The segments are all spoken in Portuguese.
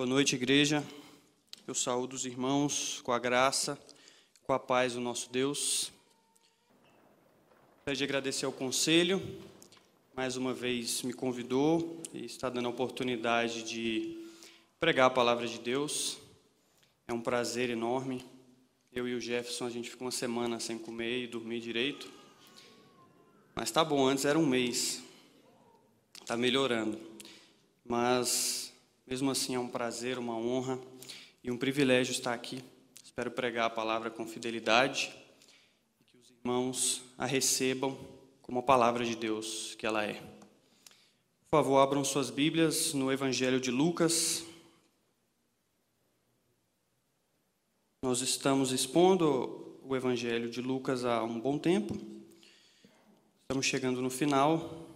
Boa noite, igreja. Eu saúdo os irmãos com a graça, com a paz do nosso Deus. Gostaria de agradecer ao conselho, mais uma vez me convidou e está dando a oportunidade de pregar a palavra de Deus. É um prazer enorme. Eu e o Jefferson, a gente ficou uma semana sem comer e dormir direito. Mas tá bom, antes era um mês. Está melhorando. Mas mesmo assim, é um prazer, uma honra e um privilégio estar aqui. Espero pregar a palavra com fidelidade e que os irmãos a recebam como a palavra de Deus que ela é. Por favor, abram suas Bíblias no Evangelho de Lucas. Nós estamos expondo o Evangelho de Lucas há um bom tempo. Estamos chegando no final.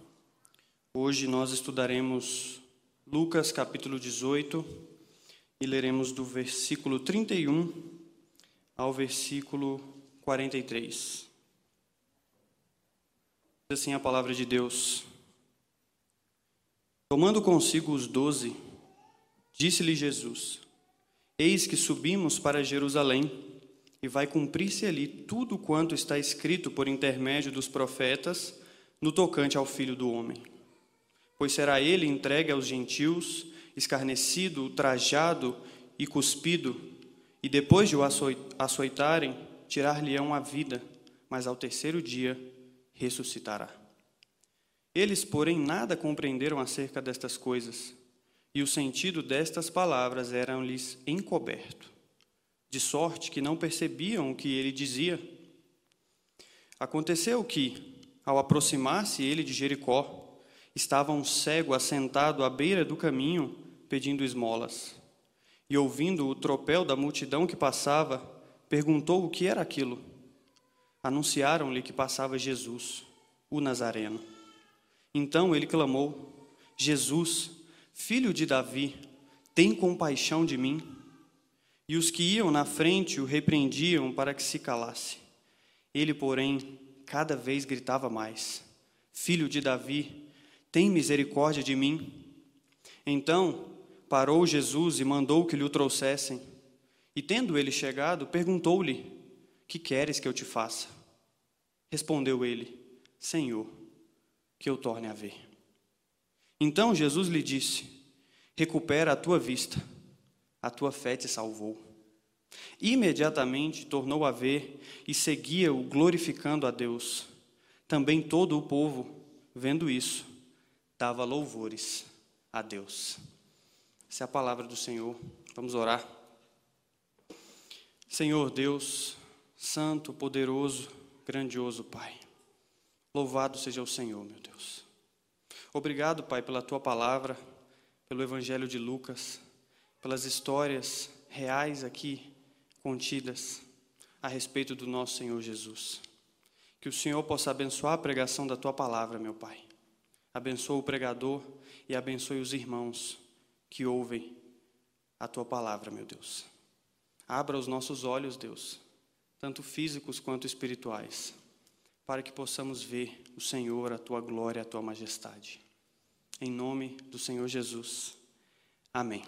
Hoje nós estudaremos Lucas capítulo 18, e leremos do versículo 31 ao versículo 43. Diz assim a palavra de Deus. Tomando consigo os doze, disse-lhe Jesus: Eis que subimos para Jerusalém, e vai cumprir-se ali tudo quanto está escrito por intermédio dos profetas no tocante ao Filho do Homem pois será ele entregue aos gentios, escarnecido, ultrajado e cuspido, e depois de o açoitarem, tirar-lhe-ão a vida, mas ao terceiro dia ressuscitará. Eles, porém, nada compreenderam acerca destas coisas, e o sentido destas palavras era-lhes encoberto, de sorte que não percebiam o que ele dizia. Aconteceu que, ao aproximar-se ele de Jericó, estava um cego assentado à beira do caminho, pedindo esmolas. E ouvindo o tropel da multidão que passava, perguntou o que era aquilo. Anunciaram-lhe que passava Jesus, o Nazareno. Então ele clamou: Jesus, filho de Davi, tem compaixão de mim. E os que iam na frente o repreendiam para que se calasse. Ele, porém, cada vez gritava mais: Filho de Davi, tem misericórdia de mim. Então parou Jesus e mandou que lhe o trouxessem. E tendo ele chegado, perguntou-lhe: Que queres que eu te faça? Respondeu ele: Senhor, que eu torne a ver. Então Jesus lhe disse: Recupera a tua vista, a tua fé te salvou. Imediatamente tornou a ver e seguia-o glorificando a Deus. Também todo o povo, vendo isso, dava louvores a Deus. Essa é a palavra do Senhor. Vamos orar. Senhor Deus, Santo, poderoso, grandioso Pai. Louvado seja o Senhor, meu Deus. Obrigado, Pai, pela tua palavra, pelo Evangelho de Lucas, pelas histórias reais aqui contidas a respeito do nosso Senhor Jesus. Que o Senhor possa abençoar a pregação da tua palavra, meu Pai Abençoa o pregador e abençoe os irmãos que ouvem a tua palavra, meu Deus. Abra os nossos olhos, Deus, tanto físicos quanto espirituais, para que possamos ver o Senhor, a tua glória, a tua majestade. Em nome do Senhor Jesus. Amém.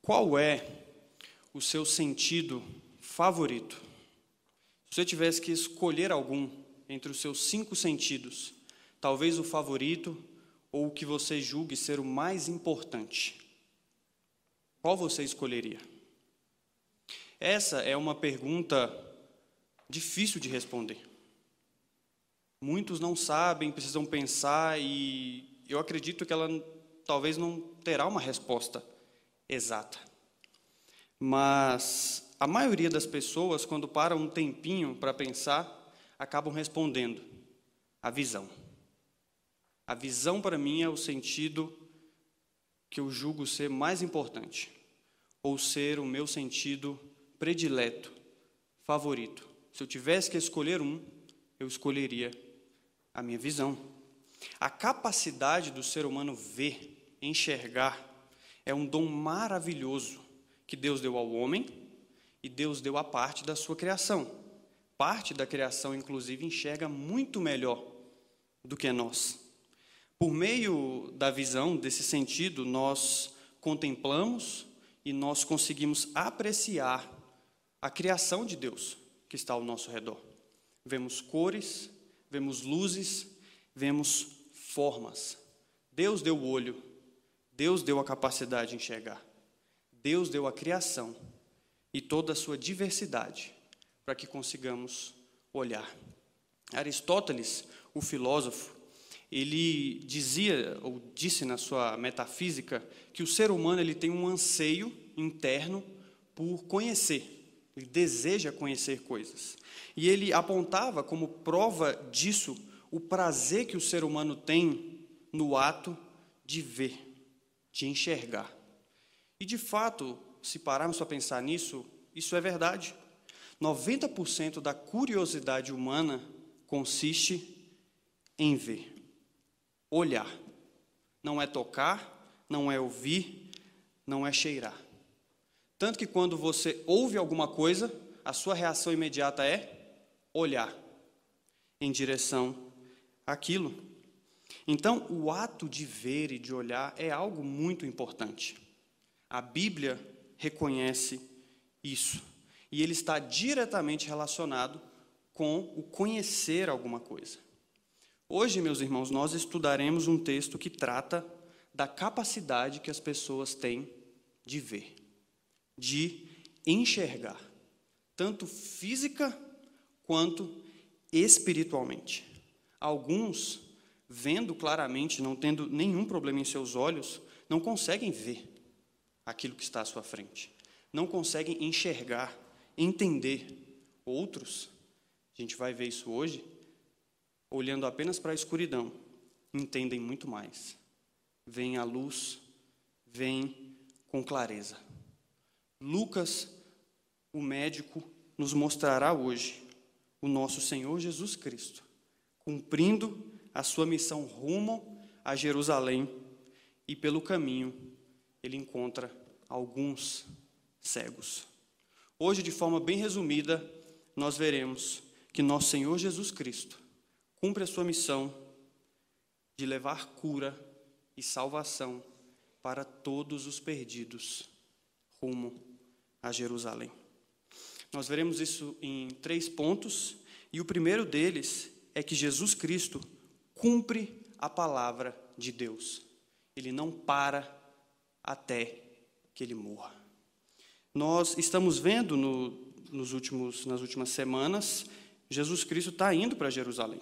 Qual é o seu sentido favorito? Se você tivesse que escolher algum entre os seus cinco sentidos, talvez o favorito ou o que você julgue ser o mais importante? Qual você escolheria? Essa é uma pergunta difícil de responder. Muitos não sabem, precisam pensar e eu acredito que ela talvez não terá uma resposta exata. Mas a maioria das pessoas, quando param um tempinho para pensar, acabam respondendo a visão. A visão para mim é o sentido que eu julgo ser mais importante, ou ser o meu sentido predileto, favorito. Se eu tivesse que escolher um, eu escolheria a minha visão. A capacidade do ser humano ver, enxergar, é um dom maravilhoso que Deus deu ao homem e Deus deu à parte da sua criação. Parte da criação, inclusive, enxerga muito melhor do que nós. Por meio da visão, desse sentido, nós contemplamos e nós conseguimos apreciar a criação de Deus que está ao nosso redor. Vemos cores, vemos luzes, vemos formas. Deus deu o olho, Deus deu a capacidade de enxergar. Deus deu a criação e toda a sua diversidade para que consigamos olhar. Aristóteles, o filósofo, ele dizia ou disse na sua metafísica que o ser humano ele tem um anseio interno por conhecer. Ele deseja conhecer coisas. E ele apontava como prova disso o prazer que o ser humano tem no ato de ver, de enxergar. E de fato, se pararmos para pensar nisso, isso é verdade. 90% da curiosidade humana consiste em ver, olhar. Não é tocar, não é ouvir, não é cheirar. Tanto que quando você ouve alguma coisa, a sua reação imediata é olhar em direção àquilo. Então, o ato de ver e de olhar é algo muito importante. A Bíblia reconhece isso. E ele está diretamente relacionado com o conhecer alguma coisa. Hoje, meus irmãos, nós estudaremos um texto que trata da capacidade que as pessoas têm de ver, de enxergar, tanto física quanto espiritualmente. Alguns, vendo claramente, não tendo nenhum problema em seus olhos, não conseguem ver aquilo que está à sua frente, não conseguem enxergar, entender. Outros, a gente vai ver isso hoje, olhando apenas para a escuridão, entendem muito mais. Vêm à luz, vêm com clareza. Lucas, o médico, nos mostrará hoje o nosso Senhor Jesus Cristo, cumprindo a sua missão rumo a Jerusalém e pelo caminho ele encontra alguns cegos. Hoje, de forma bem resumida, nós veremos que nosso Senhor Jesus Cristo cumpre a sua missão de levar cura e salvação para todos os perdidos rumo a Jerusalém. Nós veremos isso em três pontos, e o primeiro deles é que Jesus Cristo cumpre a palavra de Deus. Ele não para até que ele morra. Nós estamos vendo no, nos últimos, nas últimas semanas, Jesus Cristo está indo para Jerusalém.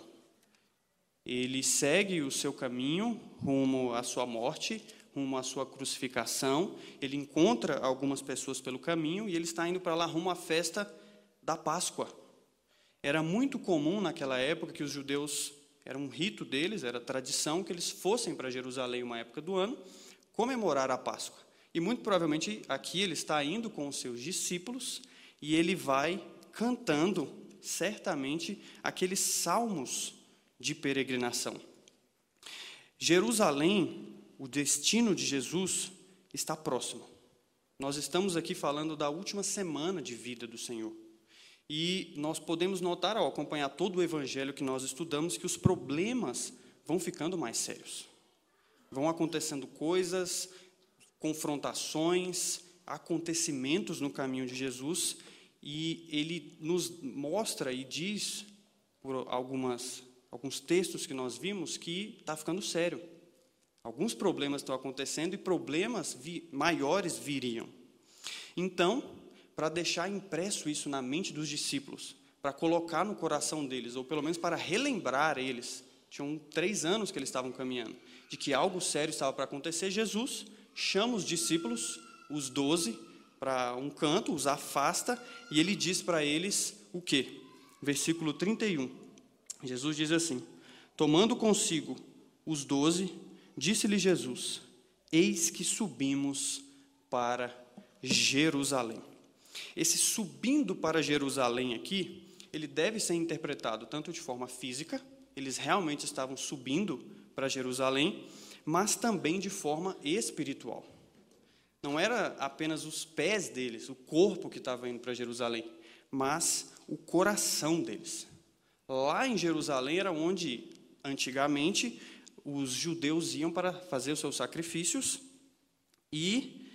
Ele segue o seu caminho rumo à sua morte, rumo à sua crucificação. Ele encontra algumas pessoas pelo caminho e ele está indo para lá rumo à festa da Páscoa. Era muito comum naquela época que os judeus, era um rito deles, era tradição que eles fossem para Jerusalém uma época do ano comemorar a Páscoa. E muito provavelmente aqui ele está indo com os seus discípulos e ele vai cantando certamente aqueles salmos de peregrinação. Jerusalém, o destino de Jesus, está próximo. Nós estamos aqui falando da última semana de vida do Senhor. E nós podemos notar, ao acompanhar todo o evangelho que nós estudamos, que os problemas vão ficando mais sérios vão acontecendo coisas, confrontações, acontecimentos no caminho de Jesus, e ele nos mostra e diz, por algumas, alguns textos que nós vimos, que está ficando sério. Alguns problemas estão acontecendo e problemas vi, maiores viriam. Então, para deixar impresso isso na mente dos discípulos, para colocar no coração deles, ou pelo menos para relembrar eles, tinham três anos que eles estavam caminhando, de que algo sério estava para acontecer, Jesus chama os discípulos, os doze, para um canto, os afasta, e ele diz para eles o quê? Versículo 31. Jesus diz assim: Tomando consigo os doze, disse-lhe Jesus: Eis que subimos para Jerusalém. Esse subindo para Jerusalém aqui, ele deve ser interpretado tanto de forma física, eles realmente estavam subindo para Jerusalém, mas também de forma espiritual. Não era apenas os pés deles, o corpo que estava indo para Jerusalém, mas o coração deles. Lá em Jerusalém era onde, antigamente, os judeus iam para fazer os seus sacrifícios e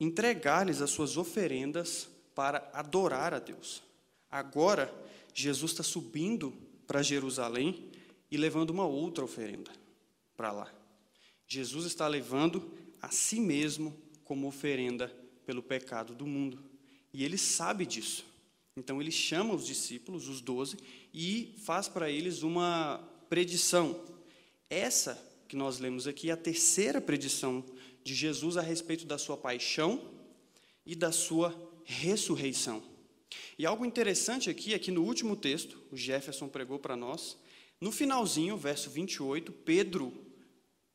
entregar-lhes as suas oferendas para adorar a Deus. Agora, Jesus está subindo para Jerusalém e levando uma outra oferenda para lá. Jesus está levando a si mesmo como oferenda pelo pecado do mundo. E ele sabe disso. Então ele chama os discípulos, os doze, e faz para eles uma predição. Essa que nós lemos aqui é a terceira predição de Jesus a respeito da sua paixão e da sua ressurreição. E algo interessante aqui é que no último texto, o Jefferson pregou para nós, no finalzinho, verso 28, Pedro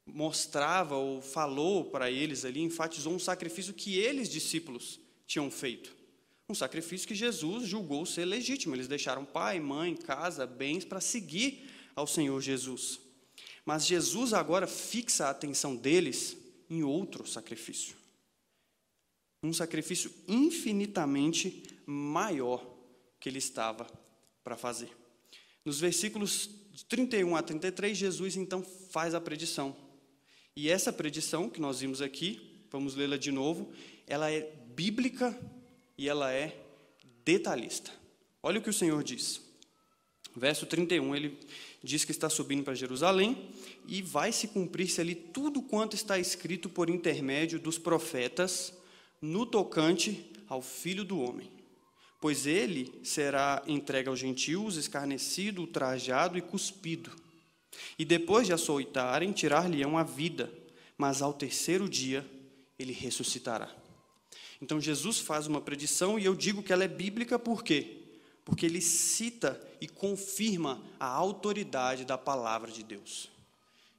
mostrava ou falou para eles ali, enfatizou um sacrifício que eles, discípulos, tinham feito. Um sacrifício que Jesus julgou ser legítimo. Eles deixaram pai, mãe, casa, bens para seguir ao Senhor Jesus. Mas Jesus agora fixa a atenção deles em outro sacrifício. Um sacrifício infinitamente maior que ele estava para fazer. Nos versículos 31 a 33, Jesus então faz a predição. E essa predição que nós vimos aqui, vamos lê-la de novo, ela é bíblica e ela é detalhista. Olha o que o Senhor diz. Verso 31, ele diz que está subindo para Jerusalém e vai se cumprir-se ali tudo quanto está escrito por intermédio dos profetas no tocante ao Filho do Homem. Pois ele será entregue aos gentios, escarnecido, ultrajado e cuspido e depois de açoitarem, tirar-lhe-ão a vida, mas ao terceiro dia ele ressuscitará. Então Jesus faz uma predição e eu digo que ela é bíblica por quê? Porque ele cita e confirma a autoridade da palavra de Deus.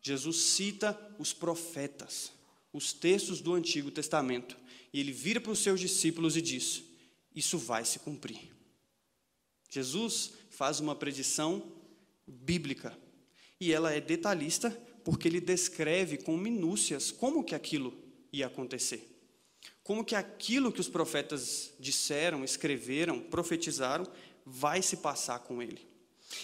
Jesus cita os profetas, os textos do Antigo Testamento, e ele vira para os seus discípulos e diz: Isso vai se cumprir. Jesus faz uma predição bíblica e ela é detalhista porque ele descreve com minúcias como que aquilo ia acontecer. Como que aquilo que os profetas disseram, escreveram, profetizaram, vai se passar com ele.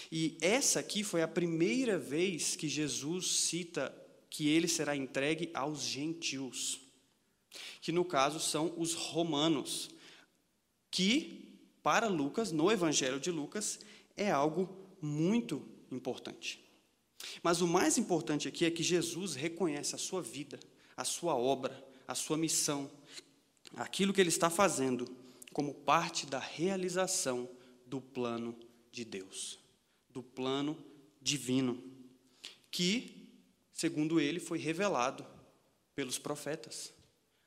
E essa aqui foi a primeira vez que Jesus cita que ele será entregue aos gentios, que no caso são os romanos, que para Lucas, no Evangelho de Lucas, é algo muito importante. Mas o mais importante aqui é que Jesus reconhece a sua vida, a sua obra, a sua missão, aquilo que ele está fazendo como parte da realização do plano de Deus, do plano divino, que, segundo ele, foi revelado pelos profetas.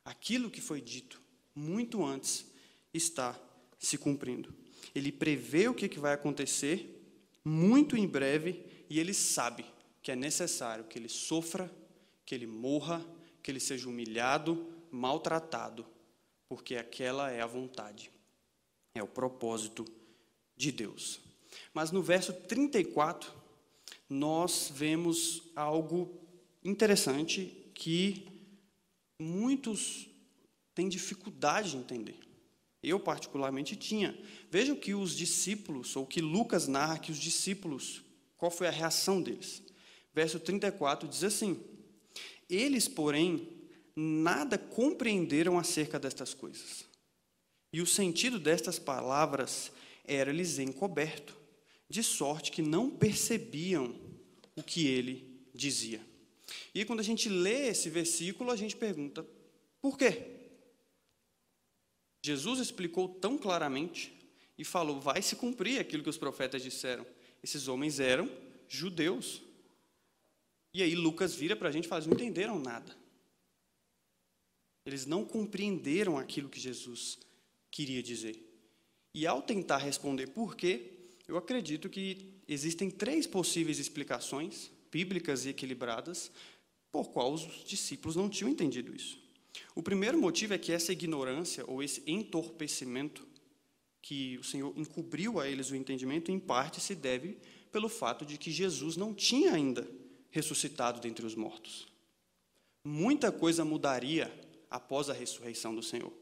Aquilo que foi dito muito antes está se cumprindo. Ele prevê o que vai acontecer muito em breve e ele sabe que é necessário que ele sofra, que ele morra, que ele seja humilhado, maltratado, porque aquela é a vontade, é o propósito de Deus. Mas no verso 34, nós vemos algo interessante que muitos têm dificuldade de entender. Eu, particularmente, tinha. Veja o que os discípulos, ou que Lucas narra que os discípulos qual foi a reação deles? Verso 34 diz assim: Eles, porém, nada compreenderam acerca destas coisas. E o sentido destas palavras era-lhes encoberto, de sorte que não percebiam o que ele dizia. E quando a gente lê esse versículo, a gente pergunta: por quê? Jesus explicou tão claramente e falou: vai se cumprir aquilo que os profetas disseram. Esses homens eram judeus. E aí Lucas vira para a gente e fala: não entenderam nada. Eles não compreenderam aquilo que Jesus queria dizer. E ao tentar responder por quê, eu acredito que existem três possíveis explicações bíblicas e equilibradas por qual os discípulos não tinham entendido isso. O primeiro motivo é que essa ignorância ou esse entorpecimento que o Senhor encobriu a eles o entendimento, em parte se deve pelo fato de que Jesus não tinha ainda ressuscitado dentre os mortos. Muita coisa mudaria após a ressurreição do Senhor.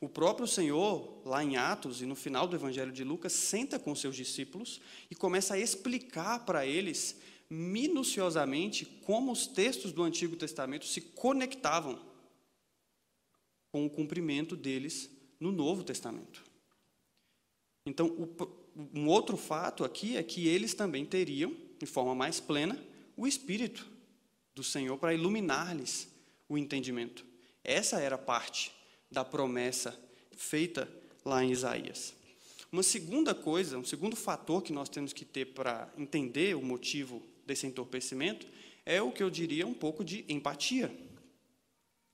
O próprio Senhor, lá em Atos e no final do Evangelho de Lucas, senta com seus discípulos e começa a explicar para eles minuciosamente como os textos do Antigo Testamento se conectavam com o cumprimento deles no Novo Testamento. Então, um outro fato aqui é que eles também teriam, de forma mais plena, o Espírito do Senhor para iluminar-lhes o entendimento. Essa era parte da promessa feita lá em Isaías. Uma segunda coisa, um segundo fator que nós temos que ter para entender o motivo desse entorpecimento é o que eu diria um pouco de empatia.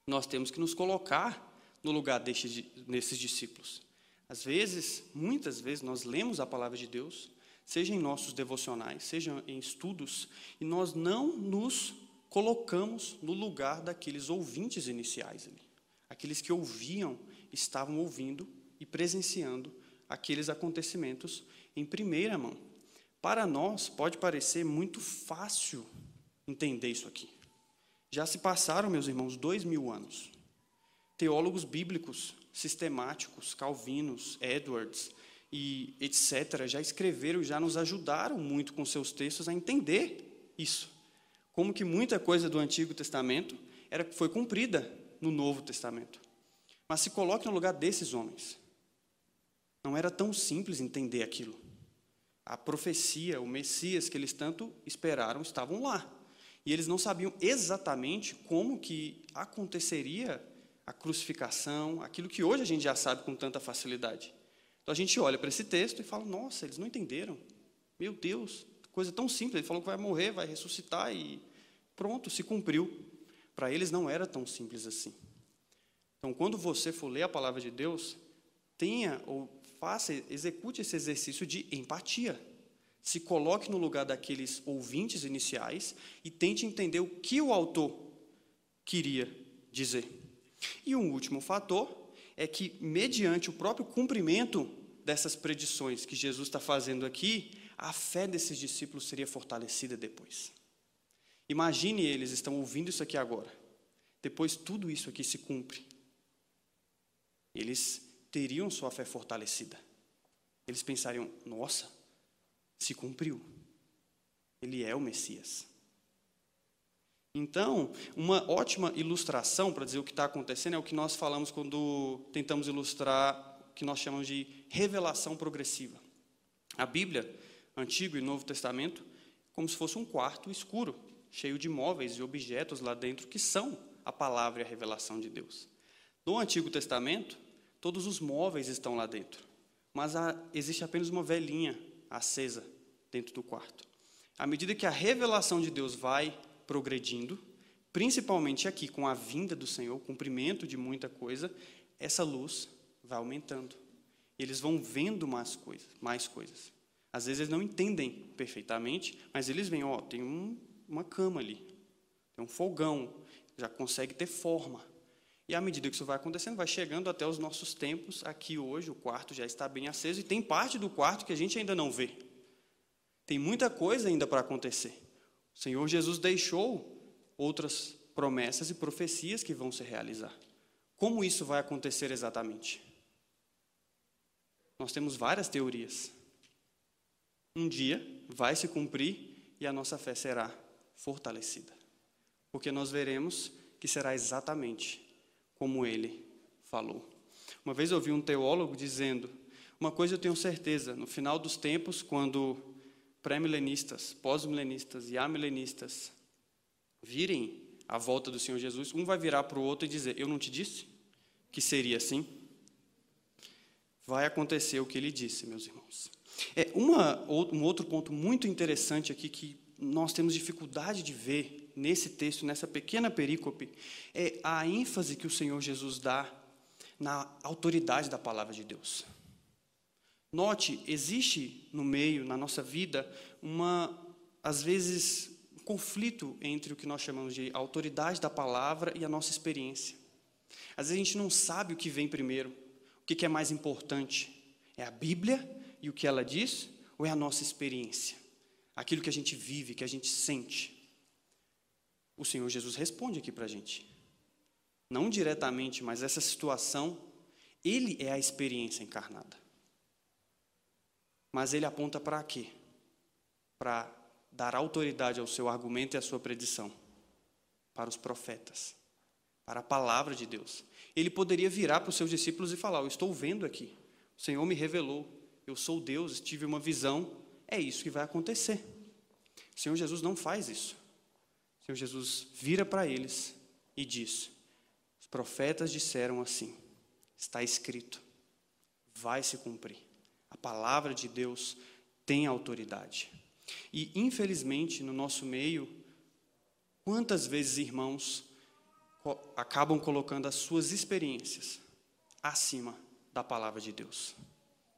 Nós temos que nos colocar no lugar desses, discípulos. Às vezes, muitas vezes, nós lemos a palavra de Deus, seja em nossos devocionais, seja em estudos, e nós não nos colocamos no lugar daqueles ouvintes iniciais ali. Aqueles que ouviam, estavam ouvindo e presenciando aqueles acontecimentos em primeira mão. Para nós, pode parecer muito fácil entender isso aqui. Já se passaram, meus irmãos, dois mil anos. Teólogos bíblicos sistemáticos, Calvinos, Edwards e etc., já escreveram, já nos ajudaram muito com seus textos a entender isso. Como que muita coisa do Antigo Testamento era, foi cumprida no Novo Testamento. Mas se coloque no lugar desses homens. Não era tão simples entender aquilo. A profecia, o Messias que eles tanto esperaram, estavam lá. E eles não sabiam exatamente como que aconteceria a crucificação, aquilo que hoje a gente já sabe com tanta facilidade. Então a gente olha para esse texto e fala: nossa, eles não entenderam. Meu Deus, coisa tão simples. Ele falou que vai morrer, vai ressuscitar e pronto, se cumpriu. Para eles não era tão simples assim. Então, quando você for ler a palavra de Deus, tenha ou faça, execute esse exercício de empatia. Se coloque no lugar daqueles ouvintes iniciais e tente entender o que o autor queria dizer. E um último fator é que, mediante o próprio cumprimento dessas predições que Jesus está fazendo aqui, a fé desses discípulos seria fortalecida depois. Imagine eles estão ouvindo isso aqui agora. Depois tudo isso aqui se cumpre. Eles teriam sua fé fortalecida. Eles pensariam: nossa, se cumpriu. Ele é o Messias. Então, uma ótima ilustração para dizer o que está acontecendo é o que nós falamos quando tentamos ilustrar o que nós chamamos de revelação progressiva. A Bíblia, Antigo e Novo Testamento, como se fosse um quarto escuro, cheio de móveis e objetos lá dentro que são a palavra e a revelação de Deus. No Antigo Testamento, todos os móveis estão lá dentro, mas há, existe apenas uma velhinha acesa dentro do quarto. À medida que a revelação de Deus vai progredindo, principalmente aqui com a vinda do Senhor, o cumprimento de muita coisa, essa luz vai aumentando. Eles vão vendo mais coisas, mais coisas. Às vezes eles não entendem perfeitamente, mas eles veem, ó, tem um, uma cama ali, tem um fogão, já consegue ter forma. E à medida que isso vai acontecendo, vai chegando até os nossos tempos. Aqui hoje o quarto já está bem aceso e tem parte do quarto que a gente ainda não vê. Tem muita coisa ainda para acontecer. O Senhor Jesus deixou outras promessas e profecias que vão se realizar. Como isso vai acontecer exatamente? Nós temos várias teorias. Um dia vai se cumprir e a nossa fé será fortalecida. Porque nós veremos que será exatamente como ele falou. Uma vez eu ouvi um teólogo dizendo: Uma coisa eu tenho certeza, no final dos tempos, quando pré-milenistas, pós-milenistas e amilenistas virem a volta do Senhor Jesus, um vai virar para o outro e dizer: Eu não te disse que seria assim? Vai acontecer o que ele disse, meus irmãos. É uma, um outro ponto muito interessante aqui que nós temos dificuldade de ver nesse texto, nessa pequena perícope, é a ênfase que o Senhor Jesus dá na autoridade da palavra de Deus. Note, existe no meio, na nossa vida, uma, às vezes, um conflito entre o que nós chamamos de autoridade da palavra e a nossa experiência. Às vezes a gente não sabe o que vem primeiro, o que é mais importante. É a Bíblia e o que ela diz, ou é a nossa experiência? Aquilo que a gente vive, que a gente sente. O Senhor Jesus responde aqui para a gente. Não diretamente, mas essa situação, Ele é a experiência encarnada. Mas ele aponta para quê? Para dar autoridade ao seu argumento e à sua predição para os profetas, para a palavra de Deus. Ele poderia virar para os seus discípulos e falar: Eu estou vendo aqui, o Senhor me revelou, eu sou Deus, tive uma visão, é isso que vai acontecer. O Senhor Jesus não faz isso. O Senhor Jesus vira para eles e diz: Os profetas disseram assim, está escrito, vai se cumprir. A palavra de Deus tem autoridade. E, infelizmente, no nosso meio, quantas vezes irmãos acabam colocando as suas experiências acima da palavra de Deus?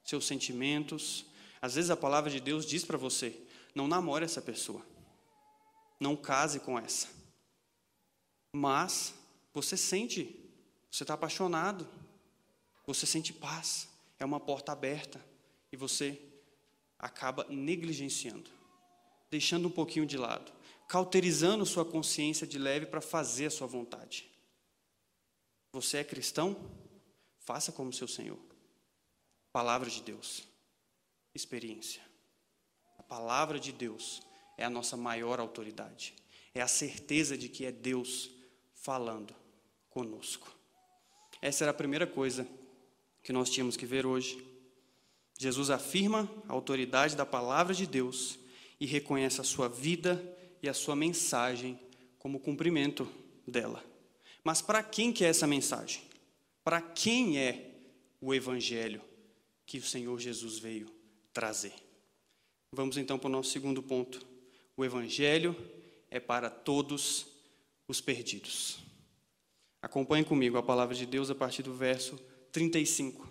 Seus sentimentos. Às vezes a palavra de Deus diz para você: não namore essa pessoa, não case com essa. Mas você sente, você está apaixonado, você sente paz, é uma porta aberta e você acaba negligenciando deixando um pouquinho de lado, cauterizando sua consciência de leve para fazer a sua vontade. Você é cristão? Faça como seu Senhor. Palavra de Deus. Experiência. A palavra de Deus é a nossa maior autoridade. É a certeza de que é Deus falando conosco. Essa era a primeira coisa que nós tínhamos que ver hoje. Jesus afirma a autoridade da palavra de Deus e reconhece a sua vida e a sua mensagem como cumprimento dela. Mas para quem que é essa mensagem? Para quem é o evangelho que o Senhor Jesus veio trazer? Vamos então para o nosso segundo ponto. O evangelho é para todos os perdidos. Acompanhe comigo a palavra de Deus a partir do verso 35.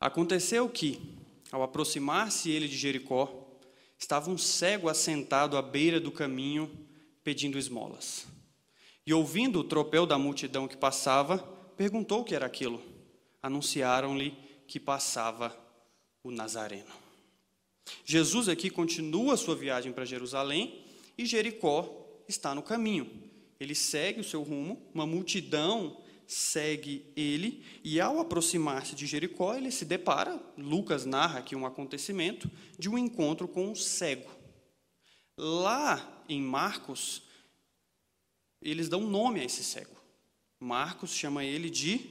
Aconteceu que, ao aproximar-se ele de Jericó, estava um cego assentado à beira do caminho pedindo esmolas. E ouvindo o tropel da multidão que passava, perguntou o que era aquilo. Anunciaram-lhe que passava o Nazareno. Jesus aqui continua a sua viagem para Jerusalém e Jericó está no caminho. Ele segue o seu rumo, uma multidão segue ele, e ao aproximar-se de Jericó, ele se depara, Lucas narra aqui um acontecimento, de um encontro com um cego. Lá em Marcos, eles dão nome a esse cego. Marcos chama ele de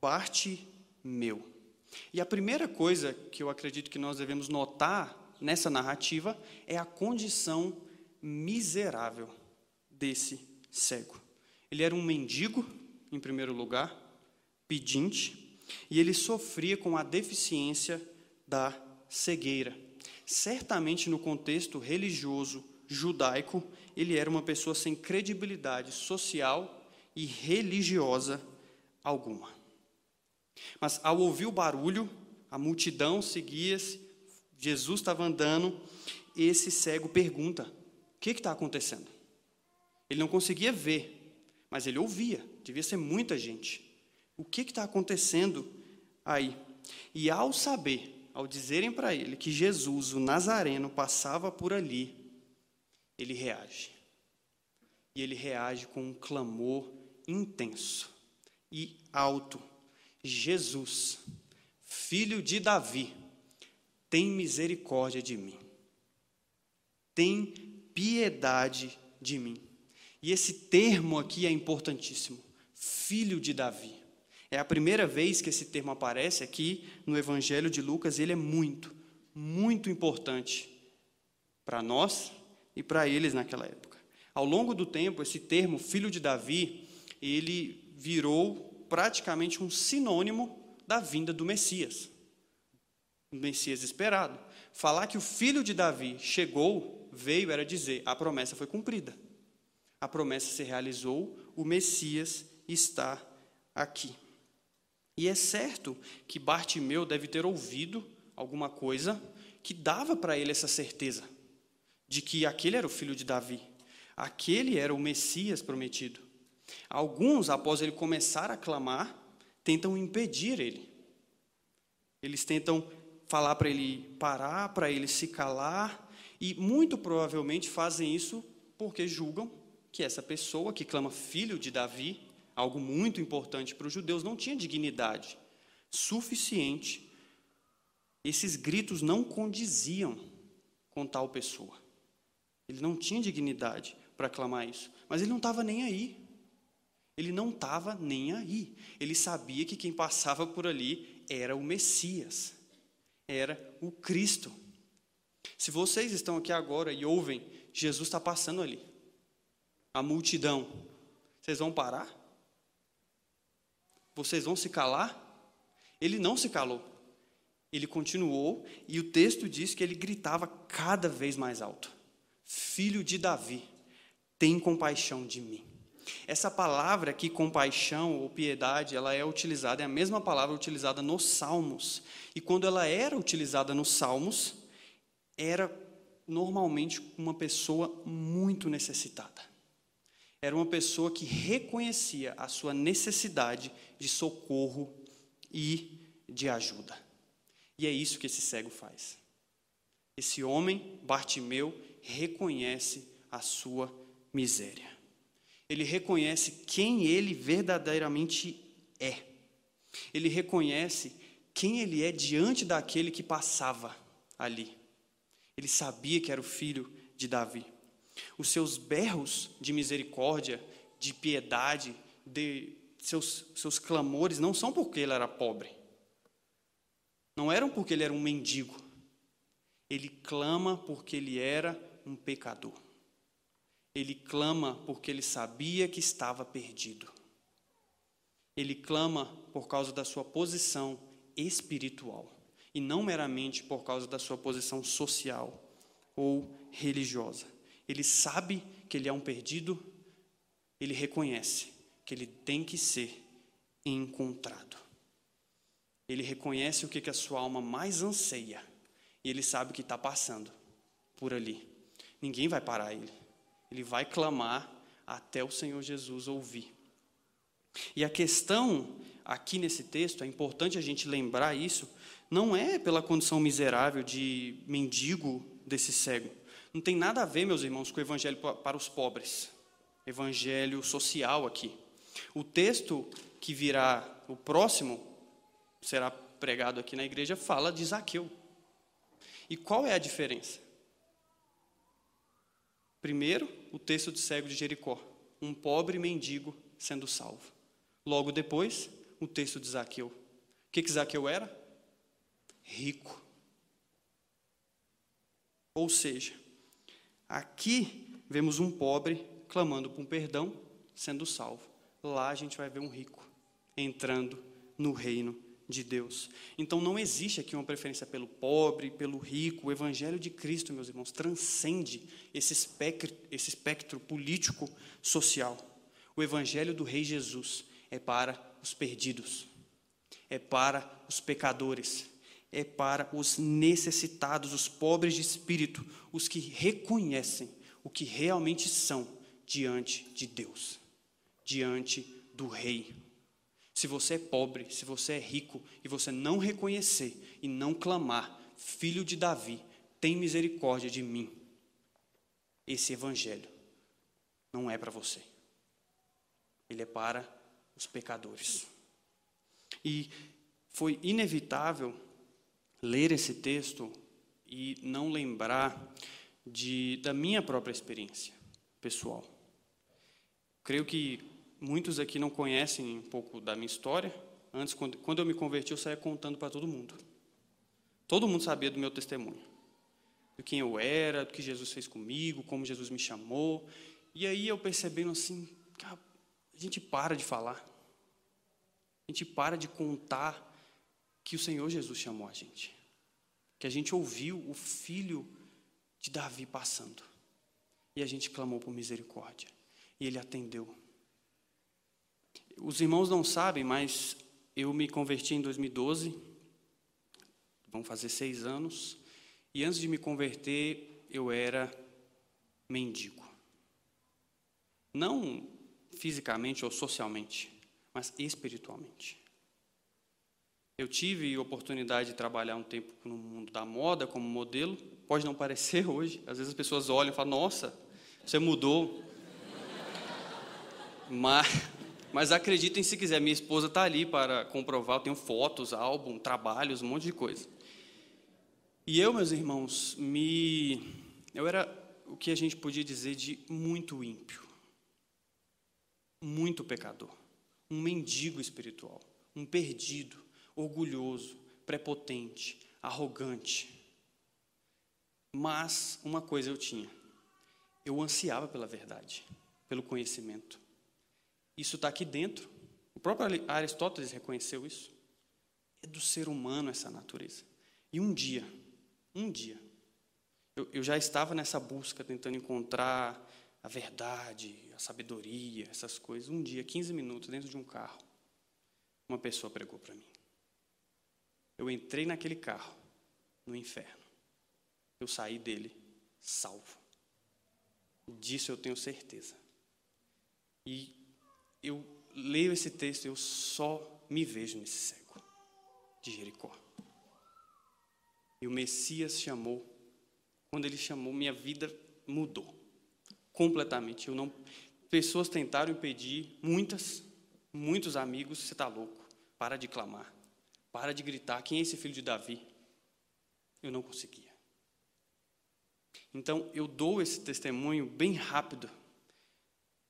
Bartimeu. E a primeira coisa que eu acredito que nós devemos notar nessa narrativa é a condição miserável desse cego. Ele era um mendigo, em primeiro lugar, pedinte, e ele sofria com a deficiência da cegueira. Certamente, no contexto religioso judaico, ele era uma pessoa sem credibilidade social e religiosa alguma. Mas ao ouvir o barulho, a multidão seguia-se, Jesus estava andando, esse cego pergunta: O que está acontecendo? Ele não conseguia ver, mas ele ouvia, devia ser muita gente. O que está acontecendo aí? E ao saber, ao dizerem para ele que Jesus, o Nazareno, passava por ali, ele reage. E ele reage com um clamor intenso e alto: Jesus, filho de Davi, tem misericórdia de mim. Tem piedade de mim. E esse termo aqui é importantíssimo: filho de Davi. É a primeira vez que esse termo aparece aqui no Evangelho de Lucas, ele é muito, muito importante para nós e para eles naquela época. Ao longo do tempo, esse termo filho de Davi, ele virou praticamente um sinônimo da vinda do Messias. O Messias esperado. Falar que o filho de Davi chegou, veio, era dizer, a promessa foi cumprida a promessa se realizou, o Messias está aqui. E é certo que Bartimeu deve ter ouvido alguma coisa que dava para ele essa certeza de que aquele era o filho de Davi, aquele era o Messias prometido. Alguns, após ele começar a clamar, tentam impedir ele. Eles tentam falar para ele parar, para ele se calar, e muito provavelmente fazem isso porque julgam que essa pessoa que clama filho de Davi, algo muito importante para os judeus, não tinha dignidade suficiente. Esses gritos não condiziam com tal pessoa. Ele não tinha dignidade para clamar isso, mas ele não estava nem aí. Ele não estava nem aí. Ele sabia que quem passava por ali era o Messias, era o Cristo. Se vocês estão aqui agora e ouvem, Jesus está passando ali, a multidão, vocês vão parar? Vocês vão se calar? Ele não se calou. Ele continuou e o texto diz que ele gritava cada vez mais alto: Filho de Davi, tem compaixão de mim. Essa palavra aqui, compaixão ou piedade, ela é utilizada, é a mesma palavra utilizada nos Salmos. E quando ela era utilizada nos Salmos, era normalmente uma pessoa muito necessitada. Era uma pessoa que reconhecia a sua necessidade de socorro e de ajuda. E é isso que esse cego faz. Esse homem, Bartimeu, reconhece a sua miséria. Ele reconhece quem ele verdadeiramente é. Ele reconhece quem ele é diante daquele que passava ali. Ele sabia que era o filho de Davi. Os seus berros de misericórdia, de piedade, de seus, seus clamores não são porque ele era pobre. Não eram porque ele era um mendigo. Ele clama porque ele era um pecador. Ele clama porque ele sabia que estava perdido. Ele clama por causa da sua posição espiritual e não meramente por causa da sua posição social ou religiosa. Ele sabe que ele é um perdido, ele reconhece que ele tem que ser encontrado. Ele reconhece o que, que a sua alma mais anseia e ele sabe o que está passando por ali. Ninguém vai parar ele. Ele vai clamar até o Senhor Jesus ouvir. E a questão aqui nesse texto, é importante a gente lembrar isso, não é pela condição miserável de mendigo desse cego. Não tem nada a ver, meus irmãos, com o evangelho para os pobres. Evangelho social aqui. O texto que virá, o próximo, será pregado aqui na igreja, fala de Zaqueu. E qual é a diferença? Primeiro, o texto de cego de Jericó, um pobre mendigo sendo salvo. Logo depois, o texto de Zaqueu. O que, que Zaqueu era? Rico. Ou seja, aqui vemos um pobre clamando por um perdão, sendo salvo. Lá a gente vai ver um rico entrando no reino de Deus. Então não existe aqui uma preferência pelo pobre, pelo rico. O evangelho de Cristo, meus irmãos, transcende esse espectro, esse espectro político social. O evangelho do rei Jesus é para os perdidos. É para os pecadores. É para os necessitados, os pobres de espírito, os que reconhecem o que realmente são diante de Deus, diante do rei se você é pobre, se você é rico e você não reconhecer e não clamar, filho de Davi, tem misericórdia de mim. Esse evangelho não é para você. Ele é para os pecadores. E foi inevitável ler esse texto e não lembrar de, da minha própria experiência pessoal. Creio que Muitos aqui não conhecem um pouco da minha história. Antes, quando, eu me converti, eu saía contando para todo mundo. Todo mundo sabia do meu testemunho. Do quem eu era, do que Jesus fez comigo, como Jesus me chamou. E aí eu percebendo assim, a gente para de falar. A gente para de contar que o Senhor Jesus chamou a gente. Que a gente ouviu o filho de Davi passando. E a gente clamou por misericórdia. E ele atendeu. Os irmãos não sabem, mas eu me converti em 2012, vão fazer seis anos, e antes de me converter, eu era mendigo. Não fisicamente ou socialmente, mas espiritualmente. Eu tive oportunidade de trabalhar um tempo no mundo da moda como modelo. Pode não parecer hoje, às vezes as pessoas olham e falam: Nossa, você mudou. Mas, mas acreditem se quiser, minha esposa está ali para comprovar. Eu tenho fotos, álbum, trabalhos, um monte de coisa. E eu, meus irmãos, me eu era o que a gente podia dizer de muito ímpio, muito pecador, um mendigo espiritual, um perdido, orgulhoso, prepotente, arrogante. Mas uma coisa eu tinha, eu ansiava pela verdade, pelo conhecimento. Isso está aqui dentro. O próprio Aristóteles reconheceu isso. É do ser humano essa natureza. E um dia, um dia, eu, eu já estava nessa busca, tentando encontrar a verdade, a sabedoria, essas coisas. Um dia, 15 minutos, dentro de um carro, uma pessoa pregou para mim. Eu entrei naquele carro, no inferno. Eu saí dele salvo. Disso eu tenho certeza. E eu leio esse texto, eu só me vejo nesse cego de Jericó. E o Messias chamou quando ele chamou, minha vida mudou completamente. Eu não, pessoas tentaram impedir, muitas, muitos amigos, você está louco, para de clamar, para de gritar, quem é esse filho de Davi? Eu não conseguia. Então eu dou esse testemunho bem rápido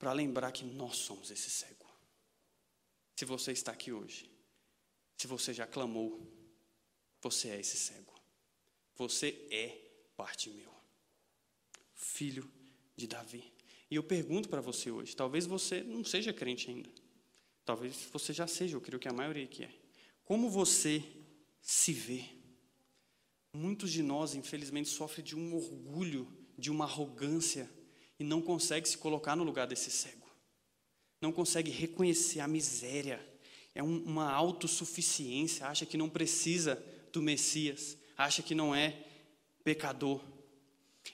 para lembrar que nós somos esse cego. Se você está aqui hoje, se você já clamou, você é esse cego. Você é parte meu, filho de Davi. E eu pergunto para você hoje, talvez você não seja crente ainda, talvez você já seja, eu creio que a maioria que é. Como você se vê? Muitos de nós, infelizmente, sofrem de um orgulho, de uma arrogância e não consegue se colocar no lugar desse cego. Não consegue reconhecer a miséria. É um, uma autossuficiência, acha que não precisa do Messias, acha que não é pecador.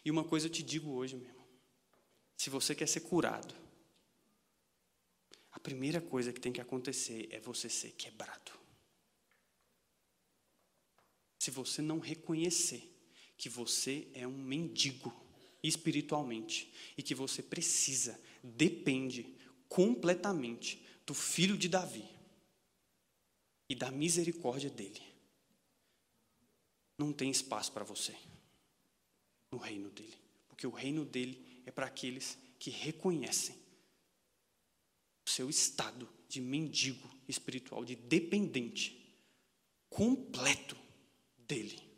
E uma coisa eu te digo hoje, meu irmão. Se você quer ser curado, a primeira coisa que tem que acontecer é você ser quebrado. Se você não reconhecer que você é um mendigo espiritualmente e que você precisa, depende completamente do filho de Davi e da misericórdia dele, não tem espaço para você no reino dele. Porque o reino dele é para aqueles que reconhecem o seu estado de mendigo espiritual, de dependente completo dele.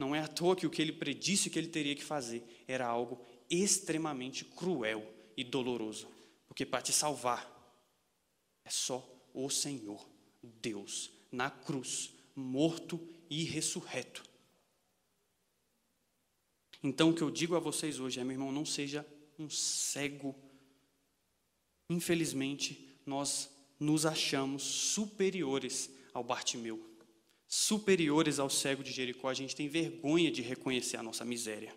Não é à toa que o que ele predisse que ele teria que fazer era algo extremamente cruel e doloroso. Porque para te salvar é só o Senhor, Deus, na cruz, morto e ressurreto, então, o que eu digo a vocês hoje é, meu irmão, não seja um cego. Infelizmente, nós nos achamos superiores ao Bartimeu, superiores ao cego de Jericó. A gente tem vergonha de reconhecer a nossa miséria.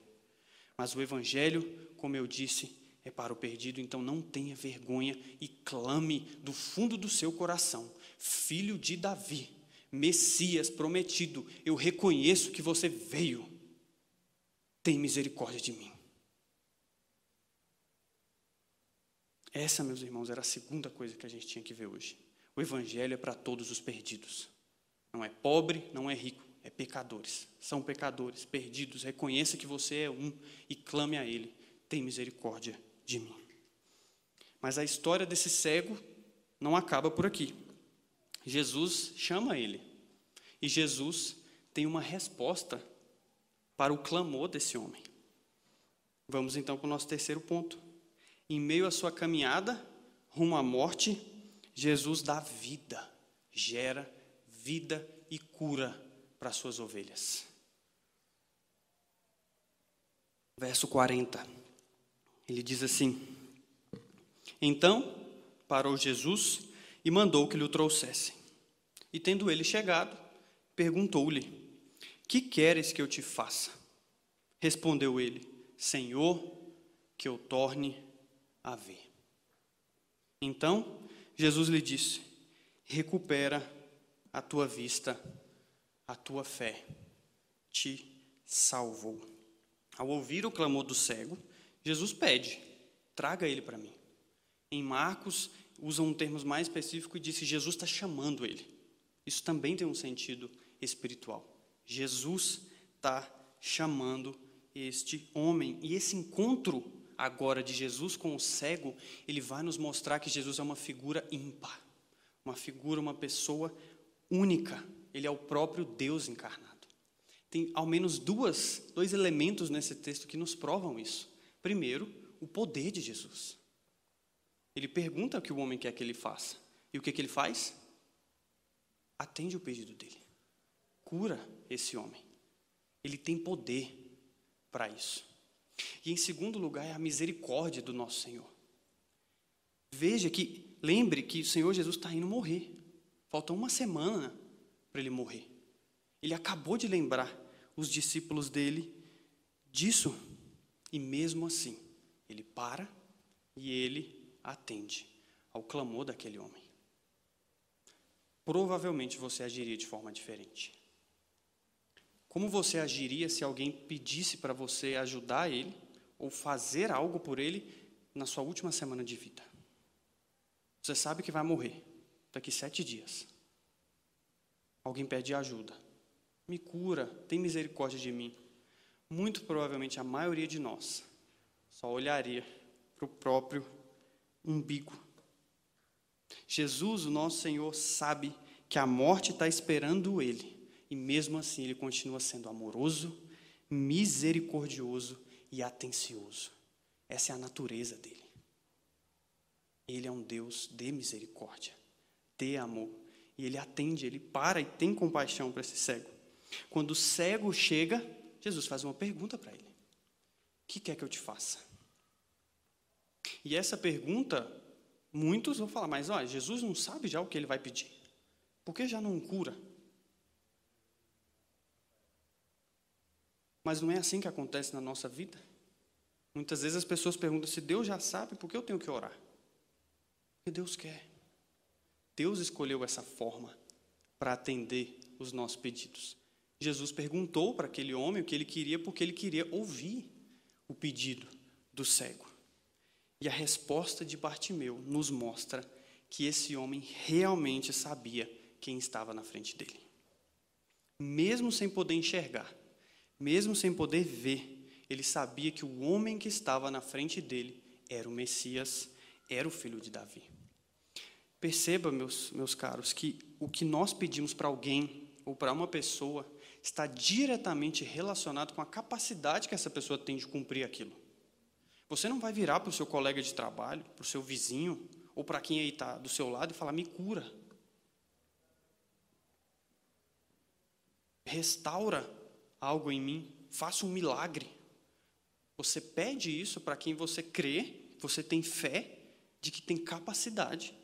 Mas o Evangelho, como eu disse, é para o perdido, então não tenha vergonha e clame do fundo do seu coração: Filho de Davi, Messias prometido, eu reconheço que você veio tem misericórdia de mim. Essa, meus irmãos, era a segunda coisa que a gente tinha que ver hoje. O Evangelho é para todos os perdidos. Não é pobre, não é rico, é pecadores. São pecadores, perdidos. Reconheça que você é um e clame a Ele. Tem misericórdia de mim. Mas a história desse cego não acaba por aqui. Jesus chama ele. E Jesus tem uma resposta para o clamor desse homem. Vamos então para o nosso terceiro ponto. Em meio à sua caminhada rumo à morte, Jesus dá vida, gera vida e cura para as suas ovelhas. Verso 40. Ele diz assim: Então parou Jesus e mandou que lhe o trouxessem. E tendo ele chegado, perguntou-lhe: que queres que eu te faça? Respondeu ele: Senhor, que eu torne a ver. Então Jesus lhe disse: Recupera a tua vista, a tua fé te salvou. Ao ouvir o clamor do cego, Jesus pede: Traga ele para mim. Em Marcos, usa um termo mais específico e disse: Jesus está chamando ele. Isso também tem um sentido espiritual. Jesus está chamando este homem. E esse encontro agora de Jesus com o cego, ele vai nos mostrar que Jesus é uma figura ímpar, uma figura, uma pessoa única. Ele é o próprio Deus encarnado. Tem ao menos duas, dois elementos nesse texto que nos provam isso. Primeiro, o poder de Jesus. Ele pergunta o que o homem quer que ele faça. E o que, que ele faz? Atende o pedido dele. Cura esse homem. Ele tem poder para isso. E em segundo lugar é a misericórdia do nosso Senhor. Veja que, lembre que o Senhor Jesus está indo morrer. Falta uma semana para ele morrer. Ele acabou de lembrar os discípulos dele disso. E mesmo assim, ele para e ele atende ao clamor daquele homem. Provavelmente você agiria de forma diferente. Como você agiria se alguém pedisse para você ajudar ele ou fazer algo por ele na sua última semana de vida? Você sabe que vai morrer daqui sete dias. Alguém pede ajuda. Me cura, tem misericórdia de mim. Muito provavelmente a maioria de nós só olharia para o próprio umbigo. Jesus, o nosso Senhor, sabe que a morte está esperando ele e mesmo assim ele continua sendo amoroso, misericordioso e atencioso. Essa é a natureza dele. Ele é um Deus de misericórdia, de amor. E ele atende, ele para e tem compaixão para esse cego. Quando o cego chega, Jesus faz uma pergunta para ele: O que quer que eu te faça? E essa pergunta, muitos vão falar, mas olha, Jesus não sabe já o que ele vai pedir. Por que já não cura? Mas não é assim que acontece na nossa vida. Muitas vezes as pessoas perguntam se Deus já sabe, por que eu tenho que orar? Porque Deus quer. Deus escolheu essa forma para atender os nossos pedidos. Jesus perguntou para aquele homem o que ele queria, porque ele queria ouvir o pedido do cego. E a resposta de Bartimeu nos mostra que esse homem realmente sabia quem estava na frente dele. Mesmo sem poder enxergar, mesmo sem poder ver, ele sabia que o homem que estava na frente dele era o Messias, era o filho de Davi. Perceba, meus, meus caros, que o que nós pedimos para alguém ou para uma pessoa está diretamente relacionado com a capacidade que essa pessoa tem de cumprir aquilo. Você não vai virar para o seu colega de trabalho, para o seu vizinho, ou para quem aí está do seu lado e falar: me cura. Restaura algo em mim, faça um milagre. Você pede isso para quem você crê, você tem fé de que tem capacidade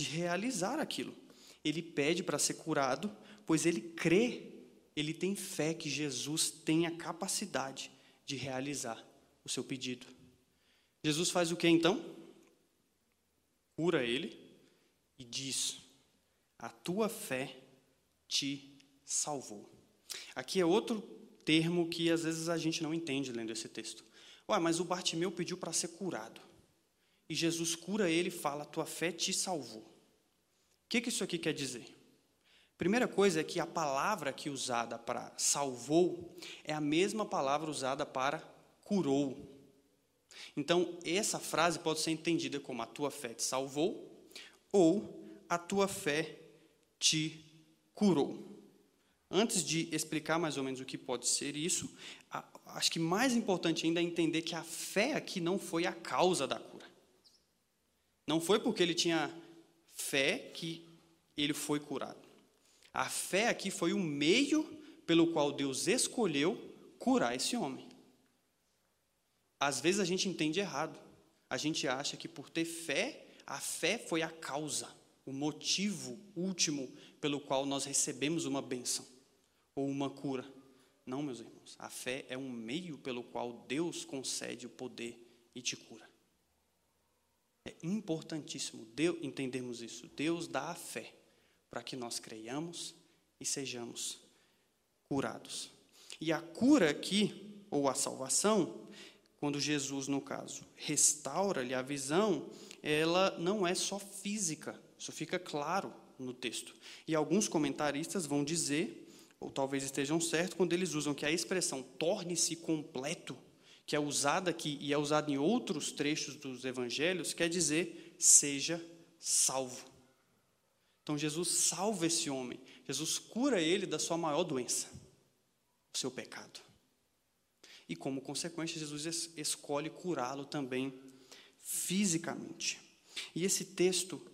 de realizar aquilo. Ele pede para ser curado, pois ele crê, ele tem fé que Jesus tem a capacidade de realizar o seu pedido. Jesus faz o que então? Cura ele e diz: A tua fé te salvou. Aqui é outro termo que às vezes a gente não entende lendo esse texto. Ué, mas o Bartimeu pediu para ser curado. E Jesus cura ele e fala: Tua fé te salvou. O que, que isso aqui quer dizer? Primeira coisa é que a palavra que usada para salvou é a mesma palavra usada para curou. Então, essa frase pode ser entendida como a tua fé te salvou ou a tua fé te curou. Antes de explicar mais ou menos o que pode ser isso, acho que mais importante ainda é entender que a fé aqui não foi a causa da cura. Não foi porque ele tinha fé que ele foi curado. A fé aqui foi o meio pelo qual Deus escolheu curar esse homem. Às vezes a gente entende errado. A gente acha que por ter fé, a fé foi a causa, o motivo último pelo qual nós recebemos uma benção ou uma cura. Não, meus irmãos. A fé é um meio pelo qual Deus concede o poder e te cura. É importantíssimo Deus, entendermos isso. Deus dá a fé para que nós creiamos e sejamos curados. E a cura aqui, ou a salvação, quando Jesus, no caso, restaura-lhe a visão, ela não é só física. Isso fica claro no texto. E alguns comentaristas vão dizer ou talvez estejam certos, quando eles usam que a expressão torne-se completo, que é usada aqui e é usada em outros trechos dos evangelhos, quer dizer seja salvo. Então Jesus salva esse homem, Jesus cura ele da sua maior doença, o seu pecado. E como consequência, Jesus escolhe curá-lo também fisicamente. E esse texto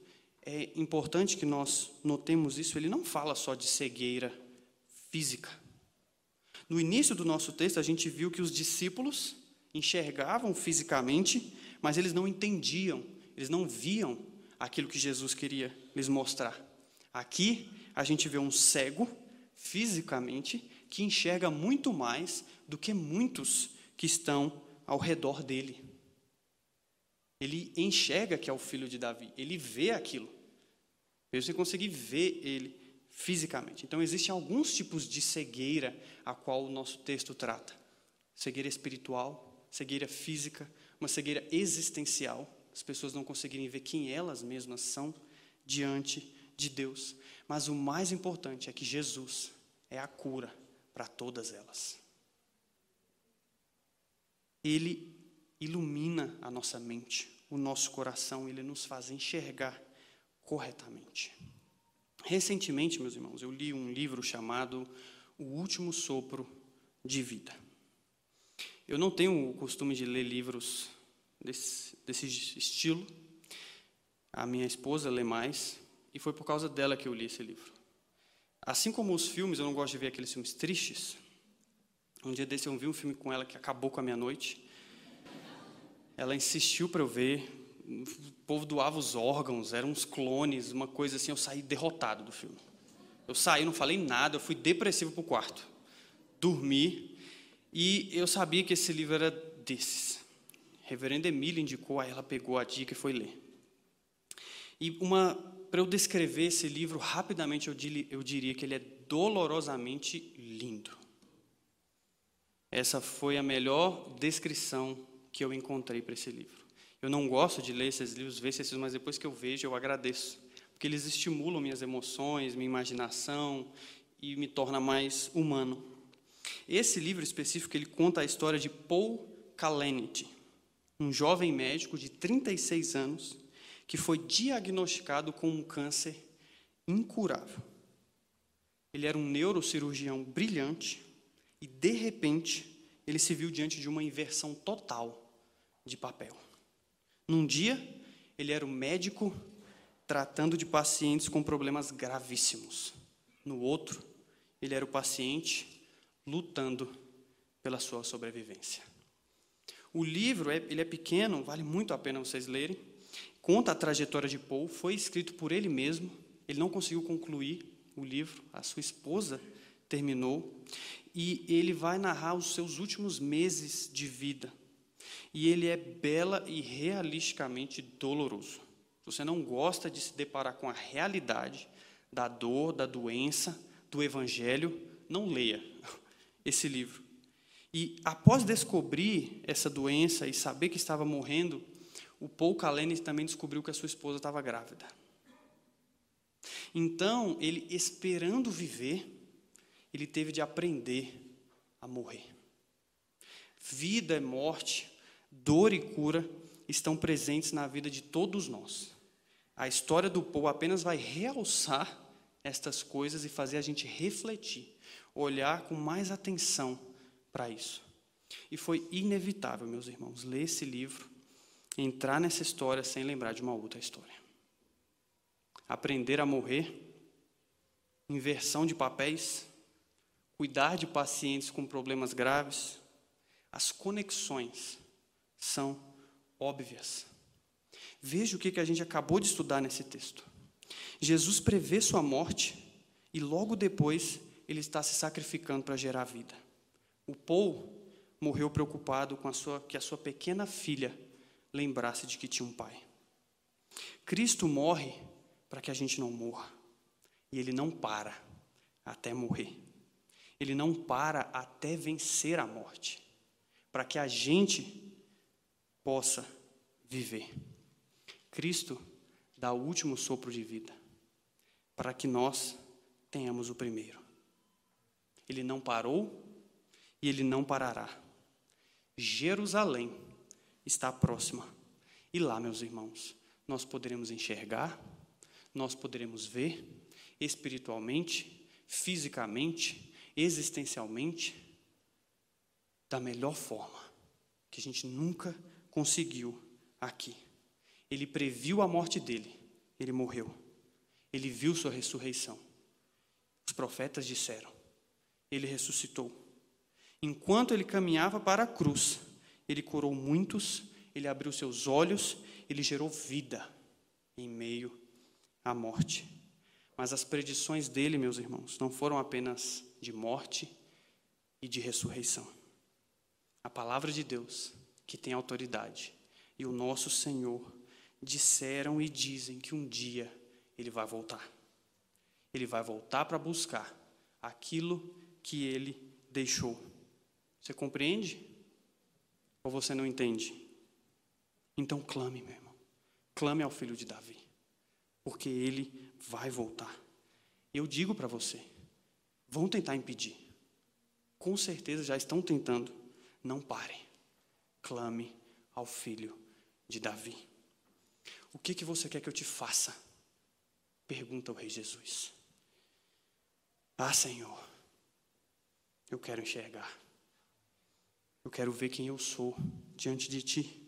é importante que nós notemos isso, ele não fala só de cegueira física. No início do nosso texto, a gente viu que os discípulos enxergavam fisicamente, mas eles não entendiam, eles não viam aquilo que Jesus queria lhes mostrar. Aqui, a gente vê um cego, fisicamente, que enxerga muito mais do que muitos que estão ao redor dele. Ele enxerga que é o filho de Davi, ele vê aquilo. Mesmo sem conseguir ver ele fisicamente. Então, existem alguns tipos de cegueira a qual o nosso texto trata: cegueira espiritual, cegueira física, uma cegueira existencial. As pessoas não conseguirem ver quem elas mesmas são diante de Deus. Mas o mais importante é que Jesus é a cura para todas elas. Ele ilumina a nossa mente, o nosso coração, ele nos faz enxergar corretamente. Recentemente, meus irmãos, eu li um livro chamado O Último Sopro de Vida. Eu não tenho o costume de ler livros desse, desse estilo. A minha esposa lê mais, e foi por causa dela que eu li esse livro. Assim como os filmes, eu não gosto de ver aqueles filmes tristes. Um dia desse eu vi um filme com ela que acabou com a minha noite. Ela insistiu para eu ver, o povo doava os órgãos, eram uns clones, uma coisa assim, eu saí derrotado do filme. Eu saí, não falei nada, eu fui depressivo para o quarto. Dormi, e eu sabia que esse livro era desses. Reverenda Emília indicou, aí ela pegou a dica e foi ler. E uma para eu descrever esse livro rapidamente, eu eu diria que ele é dolorosamente lindo. Essa foi a melhor descrição que eu encontrei para esse livro. Eu não gosto de ler esses livros, ver esses, mas depois que eu vejo, eu agradeço, porque eles estimulam minhas emoções, minha imaginação e me torna mais humano. Esse livro específico ele conta a história de Paul Kalanick, um jovem médico de 36 anos que foi diagnosticado com um câncer incurável. Ele era um neurocirurgião brilhante e, de repente, ele se viu diante de uma inversão total de papel. Num dia, ele era o médico tratando de pacientes com problemas gravíssimos. No outro, ele era o paciente lutando pela sua sobrevivência. O livro é, ele é pequeno, vale muito a pena vocês lerem. Conta a trajetória de Paul, foi escrito por ele mesmo. Ele não conseguiu concluir o livro, a sua esposa terminou, e ele vai narrar os seus últimos meses de vida e ele é bela e realisticamente doloroso. Se você não gosta de se deparar com a realidade da dor, da doença, do evangelho, não leia esse livro. E após descobrir essa doença e saber que estava morrendo, o Paul Kalene também descobriu que a sua esposa estava grávida. Então, ele esperando viver, ele teve de aprender a morrer. Vida é morte, dor e cura estão presentes na vida de todos nós. A história do povo apenas vai realçar estas coisas e fazer a gente refletir, olhar com mais atenção para isso. E foi inevitável, meus irmãos, ler esse livro, entrar nessa história sem lembrar de uma outra história. Aprender a morrer, inversão de papéis, cuidar de pacientes com problemas graves, as conexões são óbvias. Veja o que a gente acabou de estudar nesse texto. Jesus prevê sua morte e logo depois ele está se sacrificando para gerar vida. O Paul morreu preocupado com a sua, que a sua pequena filha lembrasse de que tinha um pai. Cristo morre para que a gente não morra. E ele não para até morrer. Ele não para até vencer a morte. Para que a gente possa viver. Cristo dá o último sopro de vida, para que nós tenhamos o primeiro. Ele não parou e ele não parará. Jerusalém está próxima. E lá, meus irmãos, nós poderemos enxergar, nós poderemos ver espiritualmente, fisicamente, existencialmente, da melhor forma que a gente nunca conseguiu aqui. Ele previu a morte dele, ele morreu. Ele viu sua ressurreição. Os profetas disseram: ele ressuscitou. Enquanto ele caminhava para a cruz, ele curou muitos, ele abriu seus olhos, ele gerou vida em meio à morte. Mas as predições dele, meus irmãos, não foram apenas de morte e de ressurreição. A palavra de Deus, que tem autoridade, e o nosso Senhor disseram e dizem que um dia ele vai voltar. Ele vai voltar para buscar aquilo que ele deixou. Você compreende? Ou você não entende? Então clame, meu irmão. Clame ao filho de Davi, porque ele vai voltar. Eu digo para você, vão tentar impedir. Com certeza já estão tentando. Não parem. Clame ao filho de Davi. O que, que você quer que eu te faça? Pergunta o rei Jesus. Ah, Senhor, eu quero enxergar. Eu quero ver quem eu sou diante de Ti.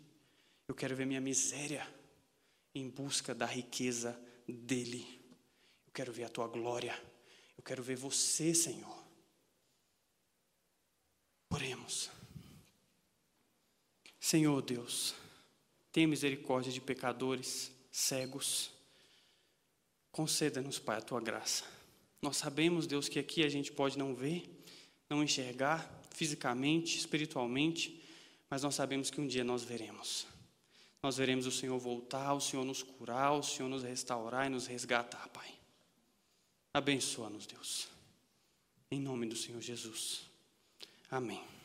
Eu quero ver minha miséria em busca da riqueza dEle. Eu quero ver a Tua glória. Eu quero ver você, Senhor. Oremos. Senhor Deus, Tenha misericórdia de pecadores, cegos. Conceda-nos, Pai, a tua graça. Nós sabemos, Deus, que aqui a gente pode não ver, não enxergar fisicamente, espiritualmente, mas nós sabemos que um dia nós veremos. Nós veremos o Senhor voltar, o Senhor nos curar, o Senhor nos restaurar e nos resgatar, Pai. Abençoa-nos, Deus. Em nome do Senhor Jesus. Amém.